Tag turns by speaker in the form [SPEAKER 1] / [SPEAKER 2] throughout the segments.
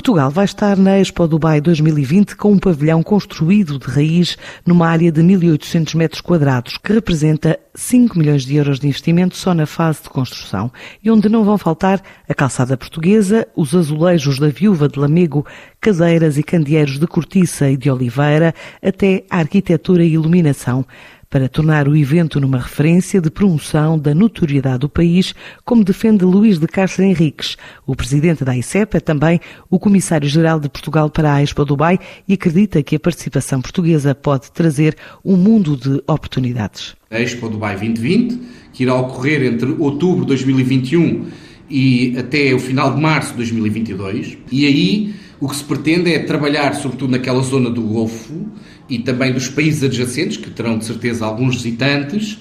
[SPEAKER 1] Portugal vai estar na Expo Dubai 2020 com um pavilhão construído de raiz numa área de 1.800 metros quadrados, que representa 5 milhões de euros de investimento só na fase de construção, e onde não vão faltar a calçada portuguesa, os azulejos da viúva de Lamego, cadeiras e candeeiros de cortiça e de oliveira, até a arquitetura e iluminação para tornar o evento numa referência de promoção da notoriedade do país, como defende Luís de Castro Henriques. O presidente da ICEP é também o comissário-geral de Portugal para a Expo Dubai e acredita que a participação portuguesa pode trazer um mundo de oportunidades.
[SPEAKER 2] A Expo Dubai 2020, que irá ocorrer entre outubro de 2021 e até o final de março de 2022, e aí o que se pretende é trabalhar, sobretudo naquela zona do Golfo e também dos países adjacentes, que terão de certeza alguns visitantes,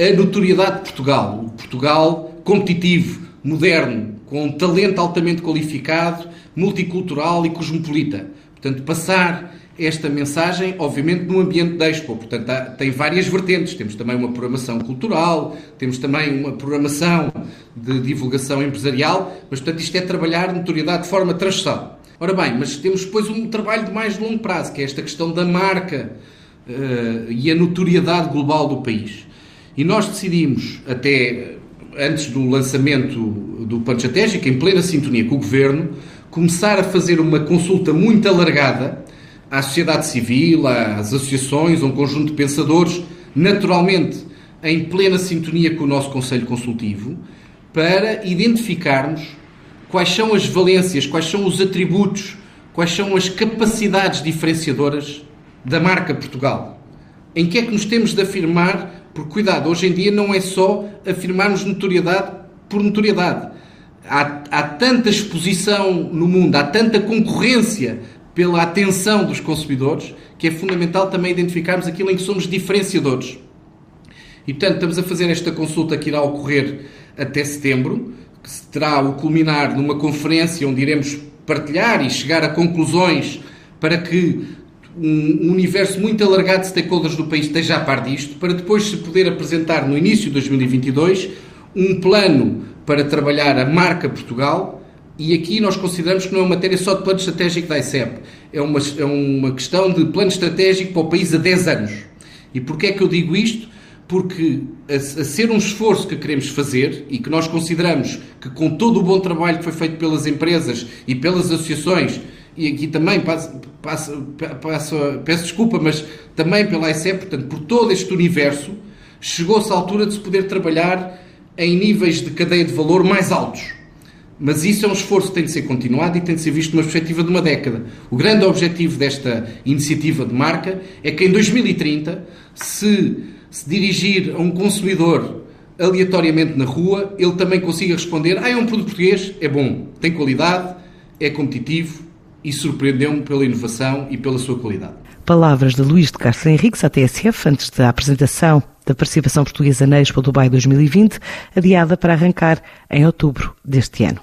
[SPEAKER 2] a notoriedade de Portugal. O Portugal competitivo, moderno, com um talento altamente qualificado, multicultural e cosmopolita. Portanto, passar esta mensagem, obviamente, no ambiente da Expo. Portanto, há, tem várias vertentes. Temos também uma programação cultural, temos também uma programação de divulgação empresarial, mas, portanto, isto é trabalhar notoriedade de forma transversal. Ora bem, mas temos depois um trabalho de mais longo prazo, que é esta questão da marca uh, e a notoriedade global do país. E nós decidimos, até antes do lançamento do plano estratégico, em plena sintonia com o Governo, começar a fazer uma consulta muito alargada à sociedade civil, às associações, a um conjunto de pensadores, naturalmente em plena sintonia com o nosso Conselho Consultivo, para identificarmos quais são as valências, quais são os atributos, quais são as capacidades diferenciadoras da marca Portugal. Em que é que nos temos de afirmar? Porque, cuidado, hoje em dia não é só afirmarmos notoriedade por notoriedade. Há, há tanta exposição no mundo, há tanta concorrência pela atenção dos consumidores, que é fundamental também identificarmos aquilo em que somos diferenciadores. E, portanto, estamos a fazer esta consulta que irá ocorrer até setembro que terá o culminar numa conferência onde iremos partilhar e chegar a conclusões para que um universo muito alargado de stakeholders do país esteja a par disto, para depois se poder apresentar no início de 2022 um plano para trabalhar a marca Portugal. E aqui nós consideramos que não é uma matéria só de plano estratégico da ICEP, é uma, é uma questão de plano estratégico para o país a 10 anos. E porquê é que eu digo isto? Porque a, a, ser um esforço que queremos fazer e que nós consideramos que com todo o bom trabalho que foi feito pelas empresas e pelas associações, e aqui também passo, passo, passo, peço desculpa, mas também pela ICEP, portanto, por todo este universo, chegou-se à altura de se poder trabalhar em níveis de cadeia de valor mais altos. Mas isso é um esforço que tem de ser continuado e tem de ser visto numa perspectiva de uma década. O grande objetivo desta iniciativa de marca é que em 2030 se se dirigir a um consumidor aleatoriamente na rua, ele também consiga responder: Ah, é um produto português, é bom, tem qualidade, é competitivo e surpreendeu-me pela inovação e pela sua qualidade.
[SPEAKER 1] Palavras de Luís de Castro Henriques à TSF antes da apresentação da participação portuguesa na Expo Dubai 2020, adiada para arrancar em outubro deste ano.